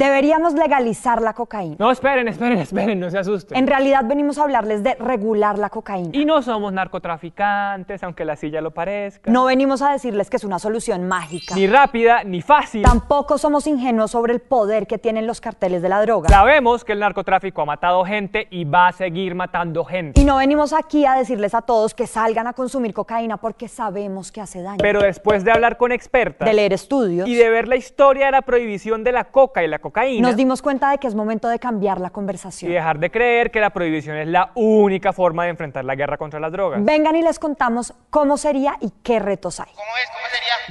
Deberíamos legalizar la cocaína. No, esperen, esperen, esperen, no se asusten. En realidad venimos a hablarles de regular la cocaína. Y no somos narcotraficantes, aunque la silla lo parezca. No venimos a decirles que es una solución mágica. Ni rápida, ni fácil. Tampoco somos ingenuos sobre el poder que tienen los carteles de la droga. Sabemos que el narcotráfico ha matado gente y va a seguir matando gente. Y no venimos aquí a decirles a todos que salgan a consumir cocaína porque sabemos que hace daño. Pero después de hablar con expertas de leer estudios y de ver la historia de la prohibición de la coca y la cocaína, nos dimos cuenta de que es momento de cambiar la y conversación. dejar de creer que la prohibición es la única forma de enfrentar la guerra contra las drogas. Vengan y les contamos cómo sería y qué retos hay.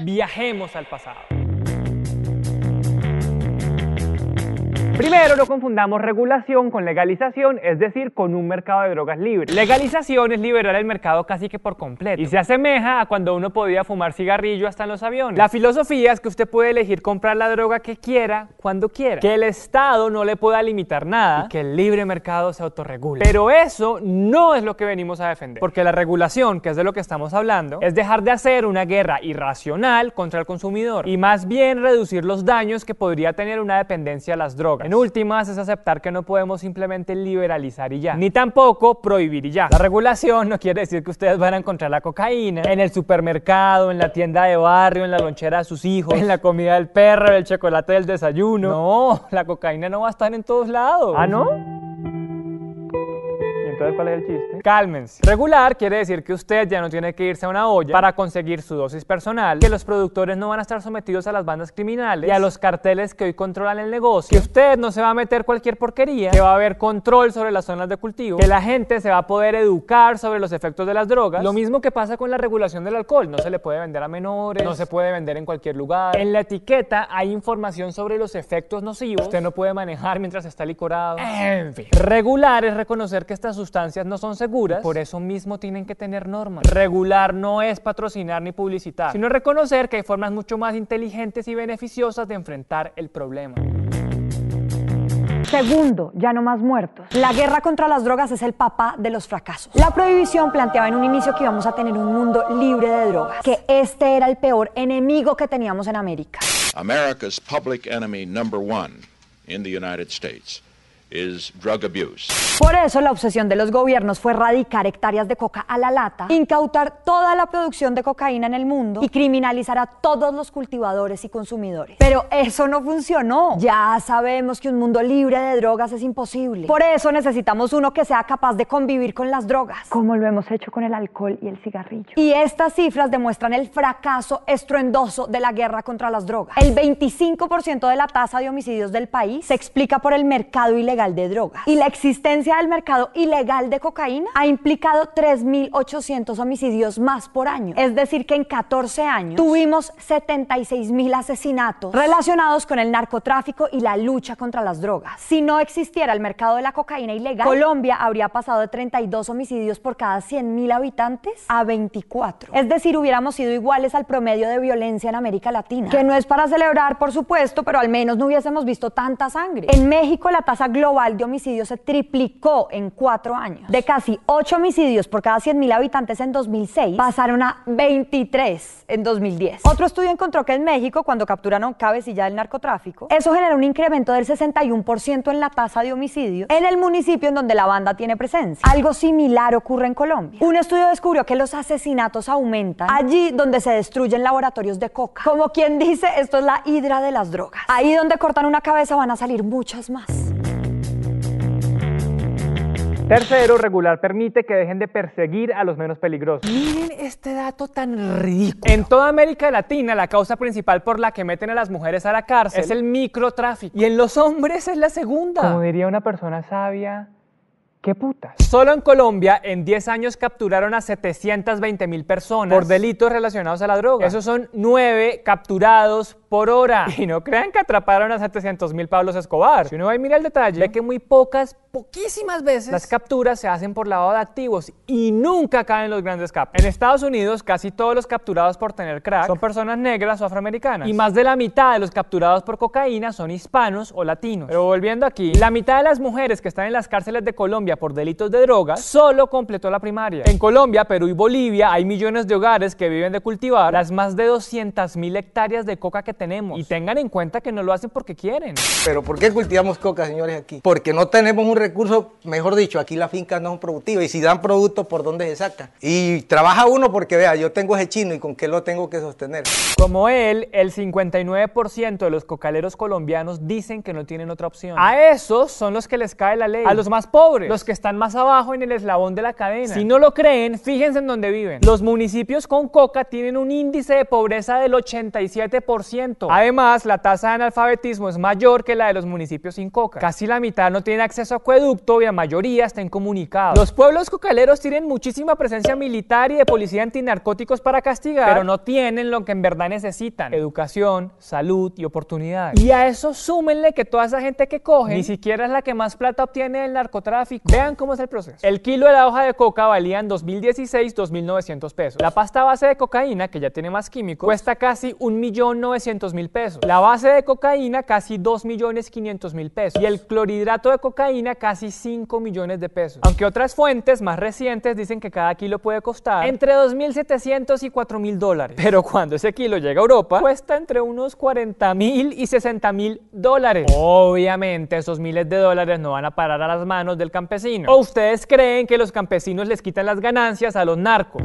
Viajemos al pasado. Primero, no confundamos regulación con legalización, es decir, con un mercado de drogas libre. Legalización es liberar el mercado casi que por completo y se asemeja a cuando uno podía fumar cigarrillo hasta en los aviones. La filosofía es que usted puede elegir comprar la droga que quiera, cuando quiera, que el Estado no le pueda limitar nada y que el libre mercado se autorregule. Pero eso no es lo que venimos a defender, porque la regulación, que es de lo que estamos hablando, es dejar de hacer una guerra irracional contra el consumidor y más bien reducir los daños que podría tener una dependencia a las drogas. En últimas, es aceptar que no podemos simplemente liberalizar y ya, ni tampoco prohibir y ya. La regulación no quiere decir que ustedes van a encontrar la cocaína en el supermercado, en la tienda de barrio, en la lonchera de sus hijos, en la comida del perro, el chocolate del desayuno. No, la cocaína no va a estar en todos lados. ¿Ah, no? ¿Y entonces cuál es el chiste? Cálmense. Regular quiere decir que usted ya no tiene que irse a una olla para conseguir su dosis personal, que los productores no van a estar sometidos a las bandas criminales y a los carteles que hoy controlan el negocio, que usted no se va a meter cualquier porquería, que va a haber control sobre las zonas de cultivo, que la gente se va a poder educar sobre los efectos de las drogas. Lo mismo que pasa con la regulación del alcohol, no se le puede vender a menores, no se puede vender en cualquier lugar. En la etiqueta hay información sobre los efectos nocivos. Usted no puede manejar mientras está licorado. En fin. Regular es reconocer que estas sustancias no son seguras, por eso mismo tienen que tener normas. Regular no es patrocinar ni publicitar, sino reconocer que hay formas mucho más inteligentes y beneficiosas de enfrentar el problema. Segundo, ya no más muertos. La guerra contra las drogas es el papá de los fracasos. La prohibición planteaba en un inicio que íbamos a tener un mundo libre de drogas, que este era el peor enemigo que teníamos en América. America's public enemy number one in the United States is drug abuse. Por eso la obsesión de los gobiernos fue erradicar hectáreas de coca a la lata, incautar toda la producción de cocaína en el mundo y criminalizar a todos los cultivadores y consumidores. Pero eso no funcionó. Ya sabemos que un mundo libre de drogas es imposible. Por eso necesitamos uno que sea capaz de convivir con las drogas, como lo hemos hecho con el alcohol y el cigarrillo. Y estas cifras demuestran el fracaso estruendoso de la guerra contra las drogas. El 25% de la tasa de homicidios del país se explica por el mercado ilegal de drogas. Y la existencia del mercado ilegal de cocaína ha implicado 3.800 homicidios más por año. Es decir, que en 14 años tuvimos 76.000 asesinatos relacionados con el narcotráfico y la lucha contra las drogas. Si no existiera el mercado de la cocaína ilegal, Colombia habría pasado de 32 homicidios por cada 100.000 habitantes a 24. Es decir, hubiéramos sido iguales al promedio de violencia en América Latina. Que no es para celebrar, por supuesto, pero al menos no hubiésemos visto tanta sangre. En México la tasa global de homicidios se triplicó en cuatro años. De casi 8 homicidios por cada 100.000 habitantes en 2006, pasaron a 23 en 2010. Otro estudio encontró que en México, cuando capturaron cabecilla del narcotráfico, eso generó un incremento del 61% en la tasa de homicidios en el municipio en donde la banda tiene presencia. Algo similar ocurre en Colombia. Un estudio descubrió que los asesinatos aumentan allí donde se destruyen laboratorios de coca. Como quien dice, esto es la hidra de las drogas. Ahí donde cortan una cabeza van a salir muchas más. Tercero, regular permite que dejen de perseguir a los menos peligrosos. Miren este dato tan ridículo. En toda América Latina, la causa principal por la que meten a las mujeres a la cárcel es el microtráfico. Y en los hombres es la segunda. Como diría una persona sabia, ¿Qué putas? Solo en Colombia, en 10 años capturaron a 720 mil personas por delitos relacionados a la droga. Esos son 9 capturados por hora. Y no crean que atraparon a 700 mil Pablos Escobar. Si uno va y mira el detalle, ve que muy pocas, poquísimas veces, las capturas se hacen por lavado de activos y nunca caen los grandes capos. En Estados Unidos, casi todos los capturados por tener crack son personas negras o afroamericanas. Y más de la mitad de los capturados por cocaína son hispanos o latinos. Pero volviendo aquí, la mitad de las mujeres que están en las cárceles de Colombia por delitos de drogas solo completó la primaria. En Colombia, Perú y Bolivia hay millones de hogares que viven de cultivar las más de 200 mil hectáreas de coca que tenemos. Y tengan en cuenta que no lo hacen porque quieren. Pero ¿por qué cultivamos coca, señores, aquí? Porque no tenemos un recurso, mejor dicho, aquí las fincas no son productivas. Y si dan productos, ¿por dónde se sacan? Y trabaja uno porque, vea, yo tengo ese chino y con qué lo tengo que sostener. Como él, el 59% de los cocaleros colombianos dicen que no tienen otra opción. A esos son los que les cae la ley. A los más pobres, los que están más abajo en el eslabón de la cadena. Si no lo creen, fíjense en dónde viven. Los municipios con coca tienen un índice de pobreza del 87%. Además, la tasa de analfabetismo es mayor que la de los municipios sin coca. Casi la mitad no tiene acceso a acueducto y la mayoría está incomunicado. Los pueblos cocaleros tienen muchísima presencia militar y de policía antinarcóticos para castigar, pero no tienen lo que en verdad necesitan. Educación, salud y oportunidades. Y a eso súmenle que toda esa gente que coge ni siquiera es la que más plata obtiene del narcotráfico. Vean cómo es el proceso. El kilo de la hoja de coca valía en 2016 2.900 pesos. La pasta base de cocaína, que ya tiene más químicos, cuesta casi 1.900.000 pesos. La base de cocaína casi 2.500.000 pesos. Y el clorhidrato de cocaína casi 5 millones de pesos. Aunque otras fuentes más recientes dicen que cada kilo puede costar entre 2.700 y 4.000 dólares. Pero cuando ese kilo llega a Europa, cuesta entre unos 40.000 y 60.000 dólares. Obviamente esos miles de dólares no van a parar a las manos del campesino. ¿O ustedes creen que los campesinos les quitan las ganancias a los narcos?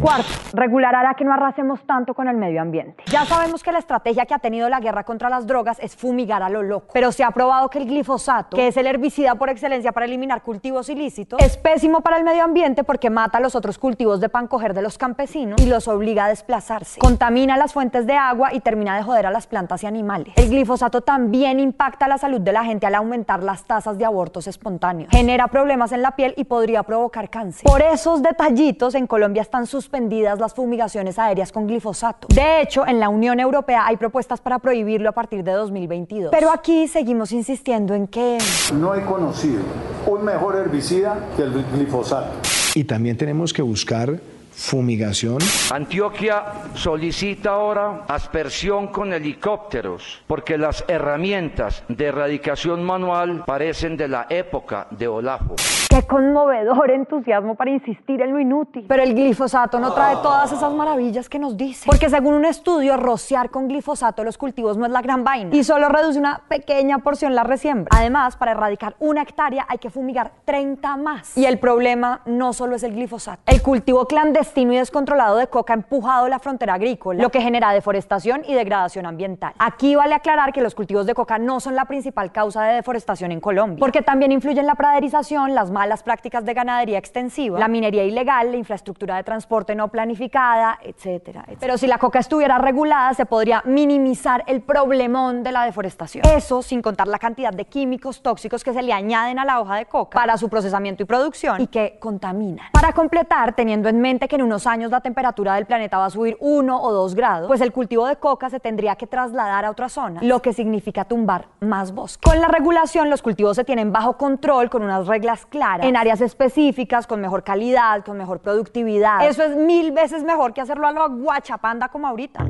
Cuarto, regular hará que no arrasemos tanto con el medio ambiente. Ya sabemos que la estrategia que ha tenido la guerra contra las drogas es fumigar a lo loco, pero se ha probado que el glifosato, que es el herbicida por excelencia para eliminar cultivos ilícitos, es pésimo para el medio ambiente porque mata a los otros cultivos de pan coger de los campesinos y los obliga a desplazarse. Contamina las fuentes de agua y termina de joder a las plantas y animales. El glifosato también impacta la salud de la gente al aumentar las tasas de abortos espontáneos. Genera problemas en la piel y podría provocar cáncer. Por esos detallitos en Colombia están sus suspendidas las fumigaciones aéreas con glifosato. De hecho, en la Unión Europea hay propuestas para prohibirlo a partir de 2022. Pero aquí seguimos insistiendo en que... No he conocido un mejor herbicida que el glifosato. Y también tenemos que buscar fumigación. Antioquia solicita ahora aspersión con helicópteros porque las herramientas de erradicación manual parecen de la época de Olafo. Qué conmovedor entusiasmo para insistir en lo inútil. Pero el glifosato no trae todas esas maravillas que nos dice. Porque según un estudio, rociar con glifosato los cultivos no es la gran vaina y solo reduce una pequeña porción la resiembra. Además, para erradicar una hectárea hay que fumigar 30 más. Y el problema no solo es el glifosato. El cultivo clandestino y descontrolado de coca ha empujado la frontera agrícola, lo que genera deforestación y degradación ambiental. Aquí vale aclarar que los cultivos de coca no son la principal causa de deforestación en Colombia, porque también influyen la praderización, las malas prácticas de ganadería extensiva, la minería ilegal, la infraestructura de transporte no planificada, etcétera. Pero si la coca estuviera regulada, se podría minimizar el problemón de la deforestación. Eso sin contar la cantidad de químicos tóxicos que se le añaden a la hoja de coca para su procesamiento y producción y que contaminan. Para completar, teniendo en mente que en unos años la temperatura del planeta va a subir 1 o 2 grados, pues el cultivo de coca se tendría que trasladar a otra zona, lo que significa tumbar más bosque. Con la regulación, los cultivos se tienen bajo control con unas reglas claras, en áreas específicas, con mejor calidad, con mejor productividad. Eso es mil veces mejor que hacerlo a lo guachapanda como ahorita.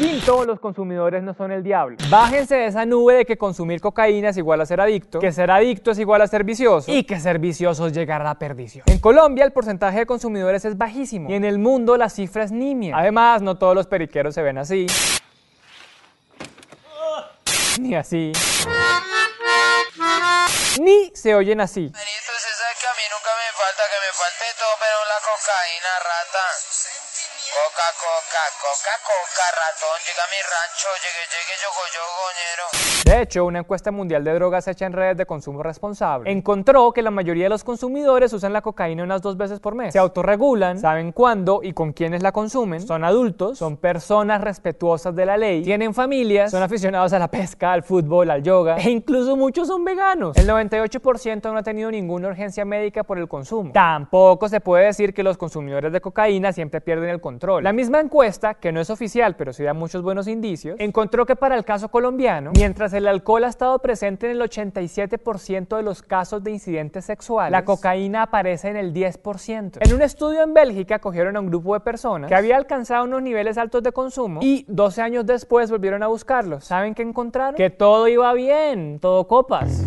Quinto, los consumidores no son el diablo. Bájense de esa nube de que consumir cocaína es igual a ser adicto, que ser adicto es igual a ser vicioso y que ser vicioso es llegar a la perdición. En Colombia el porcentaje de consumidores es bajísimo y en el mundo la cifra es nimia. Además, no todos los periqueros se ven así. Ni así. Ni se oyen así. Benito, usted sabe que a mí nunca me falta, que me falte todo, pero la cocaína, rata. Coca, coca, coca, coca, ratón, llega mi rancho, llegue, llegue, yogo, yogoñero. De hecho, una encuesta mundial de drogas hecha en redes de consumo responsable encontró que la mayoría de los consumidores usan la cocaína unas dos veces por mes. Se autorregulan, saben cuándo y con quiénes la consumen, son adultos, son personas respetuosas de la ley, tienen familias, son aficionados a la pesca, al fútbol, al yoga e incluso muchos son veganos. El 98% no ha tenido ninguna urgencia médica por el consumo. Tampoco se puede decir que los consumidores de cocaína siempre pierden el control. La misma encuesta, que no es oficial pero sí da muchos buenos indicios, encontró que para el caso colombiano, mientras el alcohol ha estado presente en el 87% de los casos de incidentes sexuales, la cocaína aparece en el 10%. En un estudio en Bélgica cogieron a un grupo de personas que había alcanzado unos niveles altos de consumo y 12 años después volvieron a buscarlos. ¿Saben qué encontraron? Que todo iba bien, todo copas.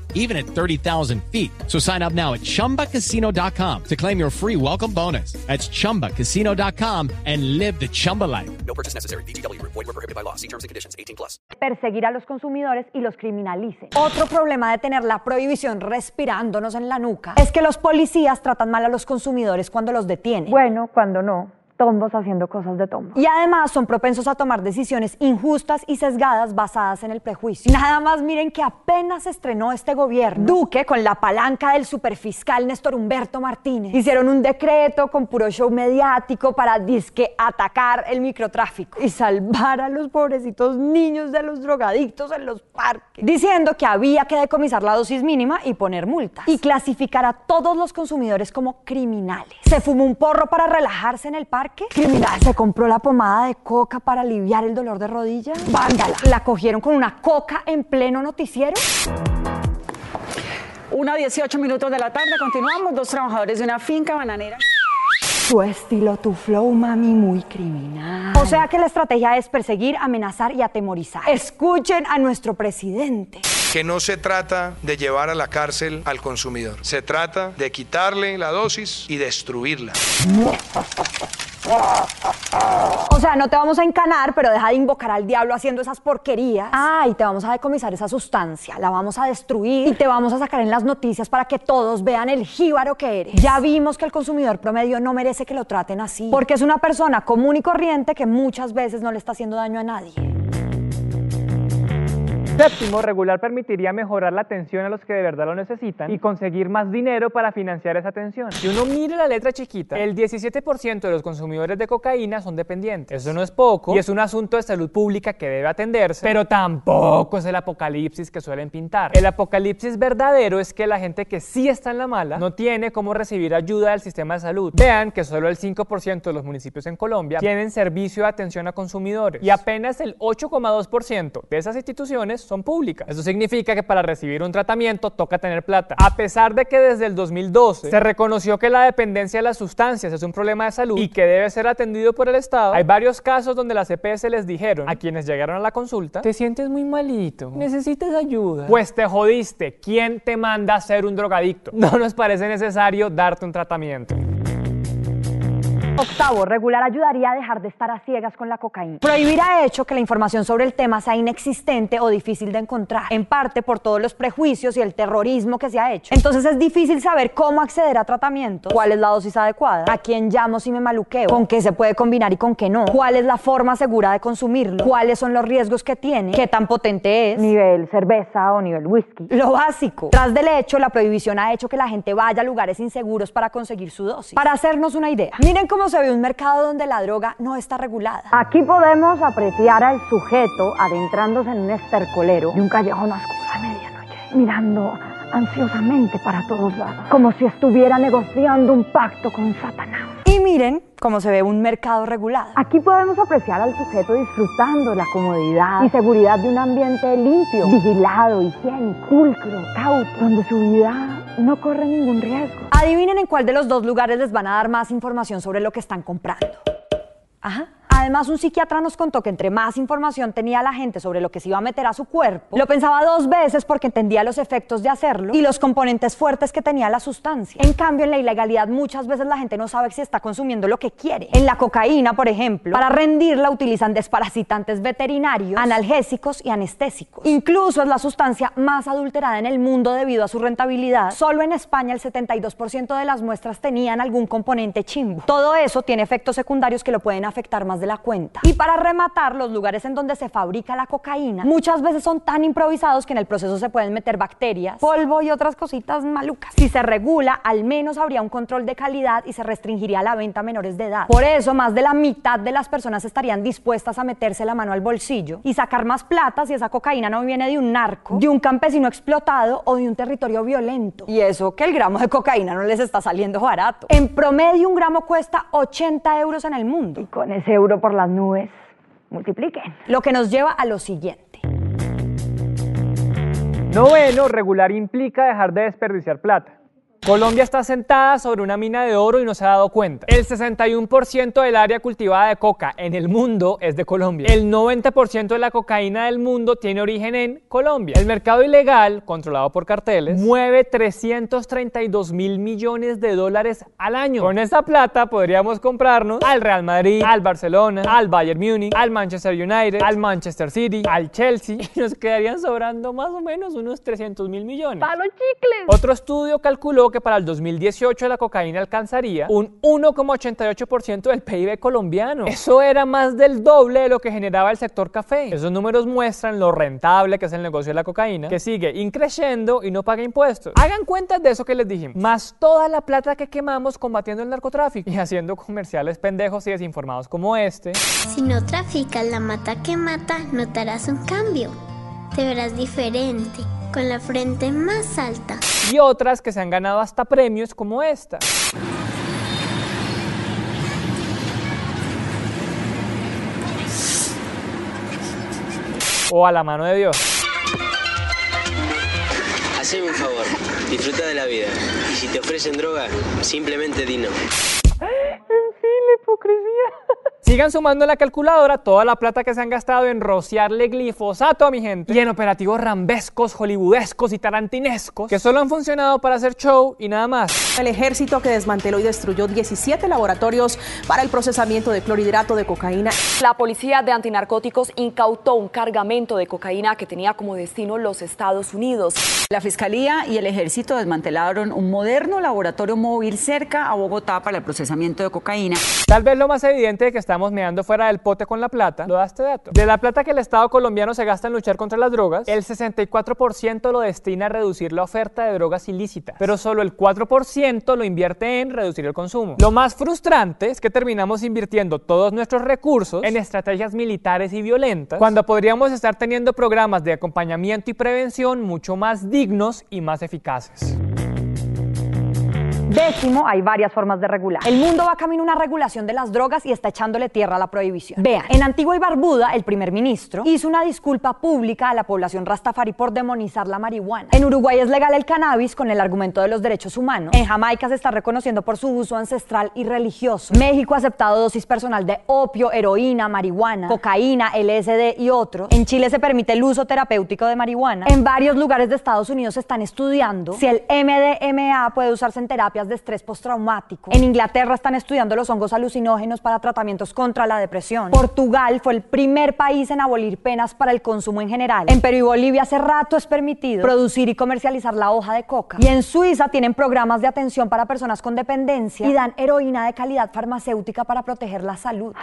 even at 30,000 feet. So sign up now at ChumbaCasino.com to claim your free welcome bonus. That's ChumbaCasino.com and live the Chumba life. No purchase necessary. VGW. Void were prohibited by law. See terms and conditions. 18 plus. perseguir a los consumidores y los criminalicen. Otro problema de tener la prohibición respirándonos en la nuca es que los policías tratan mal a los consumidores cuando los detienen. Bueno, cuando no tombos haciendo cosas de tombo. Y además son propensos a tomar decisiones injustas y sesgadas basadas en el prejuicio. Nada más miren que apenas estrenó este gobierno, Duque con la palanca del superfiscal Néstor Humberto Martínez hicieron un decreto con puro show mediático para disque atacar el microtráfico y salvar a los pobrecitos niños de los drogadictos en los parques, diciendo que había que decomisar la dosis mínima y poner multas y clasificar a todos los consumidores como criminales. Se fumó un porro para relajarse en el parque Criminal. Se compró la pomada de coca para aliviar el dolor de rodilla. Vándala. La cogieron con una coca en pleno noticiero. Una 18 minutos de la tarde, continuamos. Dos trabajadores de una finca bananera. Tu estilo, tu flow, mami, muy criminal. O sea que la estrategia es perseguir, amenazar y atemorizar. Escuchen a nuestro presidente. Que no se trata de llevar a la cárcel al consumidor, se trata de quitarle la dosis y destruirla. O sea, no te vamos a encanar, pero deja de invocar al diablo haciendo esas porquerías. Ah, y te vamos a decomisar esa sustancia, la vamos a destruir y te vamos a sacar en las noticias para que todos vean el jíbaro que eres. Ya vimos que el consumidor promedio no merece que lo traten así, porque es una persona común y corriente que muchas veces no le está haciendo daño a nadie. Séptimo, regular permitiría mejorar la atención a los que de verdad lo necesitan y conseguir más dinero para financiar esa atención. Si uno mira la letra chiquita, el 17% de los consumidores de cocaína son dependientes. Eso no es poco y es un asunto de salud pública que debe atenderse, pero tampoco es el apocalipsis que suelen pintar. El apocalipsis verdadero es que la gente que sí está en la mala no tiene cómo recibir ayuda del sistema de salud. Vean que solo el 5% de los municipios en Colombia tienen servicio de atención a consumidores y apenas el 8,2% de esas instituciones son públicas. Eso significa que para recibir un tratamiento toca tener plata. A pesar de que desde el 2012 se reconoció que la dependencia de las sustancias es un problema de salud y que debe ser atendido por el Estado, hay varios casos donde las EPS les dijeron a quienes llegaron a la consulta, te sientes muy malito, necesitas ayuda. Pues te jodiste, ¿quién te manda a ser un drogadicto? No nos parece necesario darte un tratamiento. Octavo, regular ayudaría a dejar de estar a ciegas con la cocaína. Prohibir ha hecho que la información sobre el tema sea inexistente o difícil de encontrar, en parte por todos los prejuicios y el terrorismo que se ha hecho. Entonces es difícil saber cómo acceder a tratamiento, cuál es la dosis adecuada, a quién llamo si me maluqueo, con qué se puede combinar y con qué no, cuál es la forma segura de consumirlo, cuáles son los riesgos que tiene, qué tan potente es, nivel cerveza o nivel whisky. Lo básico. Tras del hecho, la prohibición ha hecho que la gente vaya a lugares inseguros para conseguir su dosis. Para hacernos una idea, miren cómo se ve un mercado donde la droga no está regulada. Aquí podemos apreciar al sujeto adentrándose en un estercolero de un callejón oscuro a medianoche, mirando ansiosamente para todos lados, como si estuviera negociando un pacto con Satanás. Y miren cómo se ve un mercado regulado. Aquí podemos apreciar al sujeto disfrutando la comodidad y seguridad de un ambiente limpio, vigilado, higiénico, pulcro, cauto, donde su vida no corre ningún riesgo. Adivinen en cuál de los dos lugares les van a dar más información sobre lo que están comprando. Ajá. Además, un psiquiatra nos contó que entre más información tenía la gente sobre lo que se iba a meter a su cuerpo, lo pensaba dos veces porque entendía los efectos de hacerlo y los componentes fuertes que tenía la sustancia. En cambio, en la ilegalidad muchas veces la gente no sabe si está consumiendo lo que quiere. En la cocaína, por ejemplo, para rendirla utilizan desparasitantes veterinarios, analgésicos y anestésicos. Incluso es la sustancia más adulterada en el mundo debido a su rentabilidad. Solo en España el 72% de las muestras tenían algún componente chimbo. Todo eso tiene efectos secundarios que lo pueden afectar más de la cuenta. Y para rematar, los lugares en donde se fabrica la cocaína muchas veces son tan improvisados que en el proceso se pueden meter bacterias, polvo y otras cositas malucas. Si se regula, al menos habría un control de calidad y se restringiría la venta a menores de edad. Por eso, más de la mitad de las personas estarían dispuestas a meterse la mano al bolsillo y sacar más plata si esa cocaína no viene de un narco, de un campesino explotado o de un territorio violento. Y eso que el gramo de cocaína no les está saliendo barato. En promedio, un gramo cuesta 80 euros en el mundo. Y con ese euro por las nubes, multipliquen. Lo que nos lleva a lo siguiente. Noveno, regular implica dejar de desperdiciar plata. Colombia está sentada sobre una mina de oro y no se ha dado cuenta. El 61% del área cultivada de coca en el mundo es de Colombia. El 90% de la cocaína del mundo tiene origen en Colombia. El mercado ilegal, controlado por carteles, mueve 332 mil millones de dólares al año. Con esa plata podríamos comprarnos al Real Madrid, al Barcelona, al Bayern Múnich, al Manchester United, al Manchester City, al Chelsea y nos quedarían sobrando más o menos unos 300 mil millones. ¡Palo chicles! Otro estudio calculó que para el 2018 la cocaína alcanzaría un 1,88% del PIB colombiano. Eso era más del doble de lo que generaba el sector café. Esos números muestran lo rentable que es el negocio de la cocaína, que sigue increciendo y no paga impuestos. Hagan cuenta de eso que les dijimos. Más toda la plata que quemamos combatiendo el narcotráfico y haciendo comerciales pendejos y desinformados como este. Si no traficas la mata que mata, notarás un cambio. Te verás diferente, con la frente más alta. Y otras que se han ganado hasta premios como esta. O a la mano de Dios. Haceme un favor, disfruta de la vida. Y si te ofrecen droga, simplemente di no. En fin, la hipocresía. Sigan sumando en la calculadora toda la plata que se han gastado en rociarle glifosato a mi gente y en operativos rambescos, hollywoodescos y tarantinescos que solo han funcionado para hacer show y nada más. El ejército que desmanteló y destruyó 17 laboratorios para el procesamiento de clorhidrato de cocaína. La policía de antinarcóticos incautó un cargamento de cocaína que tenía como destino los Estados Unidos. La Fiscalía y el Ejército desmantelaron un moderno laboratorio móvil cerca a Bogotá para el procesamiento de cocaína. Tal vez lo más evidente de que estamos meando fuera del pote con la plata, lo da este dato. De la plata que el Estado colombiano se gasta en luchar contra las drogas, el 64% lo destina a reducir la oferta de drogas ilícitas, pero solo el 4% lo invierte en reducir el consumo. Lo más frustrante es que terminamos invirtiendo todos nuestros recursos en estrategias militares y violentas, cuando podríamos estar teniendo programas de acompañamiento y prevención mucho más dignos y más eficaces. Décimo, hay varias formas de regular. El mundo va camino a una regulación de las drogas y está echándole tierra a la prohibición. Vean, en Antigua y Barbuda, el primer ministro hizo una disculpa pública a la población rastafari por demonizar la marihuana. En Uruguay es legal el cannabis con el argumento de los derechos humanos. En Jamaica se está reconociendo por su uso ancestral y religioso. México ha aceptado dosis personal de opio, heroína, marihuana, cocaína, LSD y otros. En Chile se permite el uso terapéutico de marihuana. En varios lugares de Estados Unidos se están estudiando si el MDMA puede usarse en terapias de estrés postraumático. En Inglaterra están estudiando los hongos alucinógenos para tratamientos contra la depresión. Portugal fue el primer país en abolir penas para el consumo en general. En Perú y Bolivia hace rato es permitido producir y comercializar la hoja de coca. Y en Suiza tienen programas de atención para personas con dependencia y dan heroína de calidad farmacéutica para proteger la salud.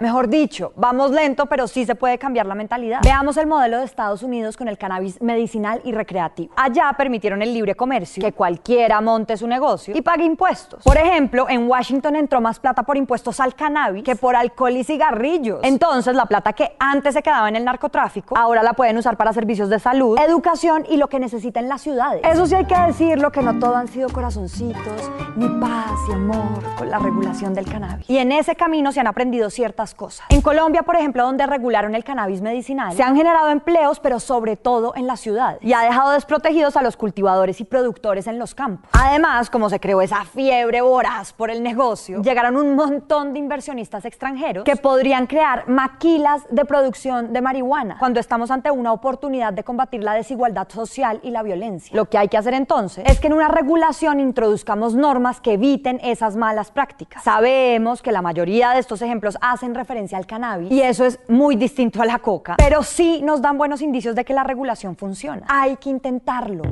Mejor dicho, vamos lento, pero sí se puede cambiar la mentalidad. Veamos el modelo de Estados Unidos con el cannabis medicinal y recreativo. Allá permitieron el libre comercio, que cualquiera monte su negocio y pague impuestos. Por ejemplo, en Washington entró más plata por impuestos al cannabis que por alcohol y cigarrillos. Entonces, la plata que antes se quedaba en el narcotráfico, ahora la pueden usar para servicios de salud, educación y lo que necesiten las ciudades. Eso sí hay que decirlo, que no todo han sido corazoncitos, ni paz y amor con la regulación del cannabis. Y en ese camino se han aprendido ciertas otras cosas. En Colombia, por ejemplo, donde regularon el cannabis medicinal, se han generado empleos, pero sobre todo en la ciudad, y ha dejado desprotegidos a los cultivadores y productores en los campos. Además, como se creó esa fiebre voraz por el negocio, llegaron un montón de inversionistas extranjeros que podrían crear maquilas de producción de marihuana cuando estamos ante una oportunidad de combatir la desigualdad social y la violencia. Lo que hay que hacer entonces es que en una regulación introduzcamos normas que eviten esas malas prácticas. Sabemos que la mayoría de estos ejemplos hacen referencia al cannabis y eso es muy distinto a la coca, pero sí nos dan buenos indicios de que la regulación funciona. Hay que intentarlo.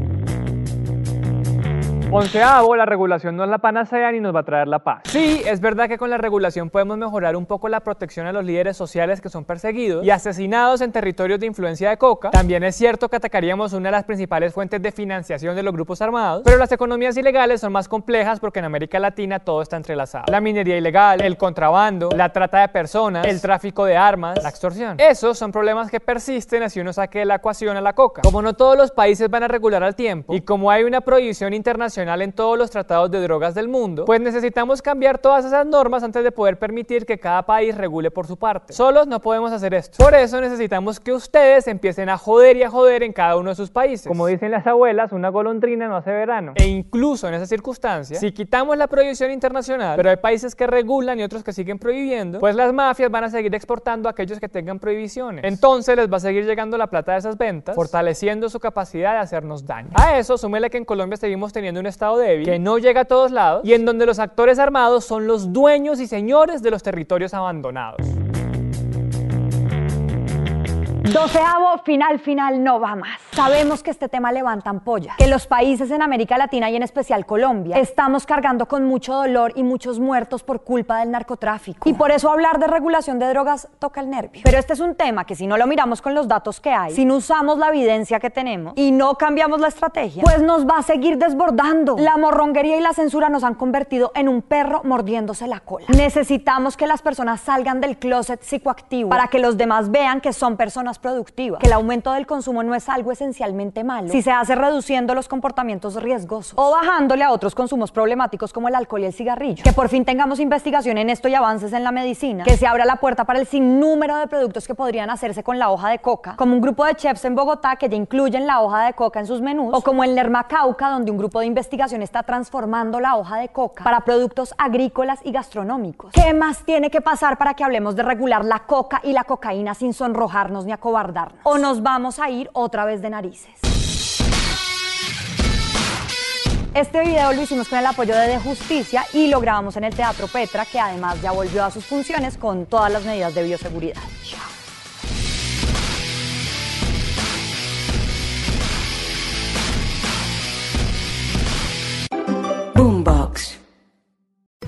Onceavo, la regulación no es la panacea ni nos va a traer la paz. Sí, es verdad que con la regulación podemos mejorar un poco la protección a los líderes sociales que son perseguidos y asesinados en territorios de influencia de coca. También es cierto que atacaríamos una de las principales fuentes de financiación de los grupos armados, pero las economías ilegales son más complejas porque en América Latina todo está entrelazado. La minería ilegal, el contrabando, la trata de personas, el tráfico de armas, la extorsión. Esos son problemas que persisten así uno saque de la ecuación a la coca. Como no todos los países van a regular al tiempo y como hay una prohibición internacional en todos los tratados de drogas del mundo, pues necesitamos cambiar todas esas normas antes de poder permitir que cada país regule por su parte. Solos no podemos hacer esto. Por eso necesitamos que ustedes empiecen a joder y a joder en cada uno de sus países. Como dicen las abuelas, una golondrina no hace verano. E incluso en esa circunstancia, si quitamos la prohibición internacional, pero hay países que regulan y otros que siguen prohibiendo, pues las mafias van a seguir exportando a aquellos que tengan prohibiciones. Entonces les va a seguir llegando la plata de esas ventas, fortaleciendo su capacidad de hacernos daño. A eso, súmele que en Colombia seguimos teniendo un estado débil, que no llega a todos lados y en donde los actores armados son los dueños y señores de los territorios abandonados. Doceavo, final, final, no va más. Sabemos que este tema levanta ampolla, que los países en América Latina y en especial Colombia estamos cargando con mucho dolor y muchos muertos por culpa del narcotráfico. Y por eso hablar de regulación de drogas toca el nervio. Pero este es un tema que si no lo miramos con los datos que hay, si no usamos la evidencia que tenemos y no cambiamos la estrategia, pues nos va a seguir desbordando. La morronguería y la censura nos han convertido en un perro mordiéndose la cola. Necesitamos que las personas salgan del closet psicoactivo para que los demás vean que son personas productivas, que el aumento del consumo no es algo esencialmente malo. Si se hace reduciendo los comportamientos riesgosos. O bajándole a otros consumos problemáticos como el alcohol y el cigarrillo. Que por fin tengamos investigación en esto y avances en la medicina, que se abra la puerta para el sinnúmero de productos que podrían hacerse con la hoja de coca, como un grupo de chefs en Bogotá que ya incluyen la hoja de coca en sus menús, o como el Lerma Cauca, donde un grupo de investigación está transformando la hoja de coca para productos agrícolas y gastronómicos. ¿Qué más tiene que pasar para que hablemos de regular la coca y la cocaína sin sonrojarnos ni acobardarnos? ¿O nos vamos a ir otra vez de narices? Este video lo hicimos con el apoyo de De Justicia y lo grabamos en el Teatro Petra, que además ya volvió a sus funciones con todas las medidas de bioseguridad. Boombox.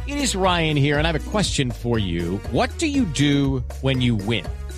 It is Ryan here, and I have a question for you. What do you do when you win?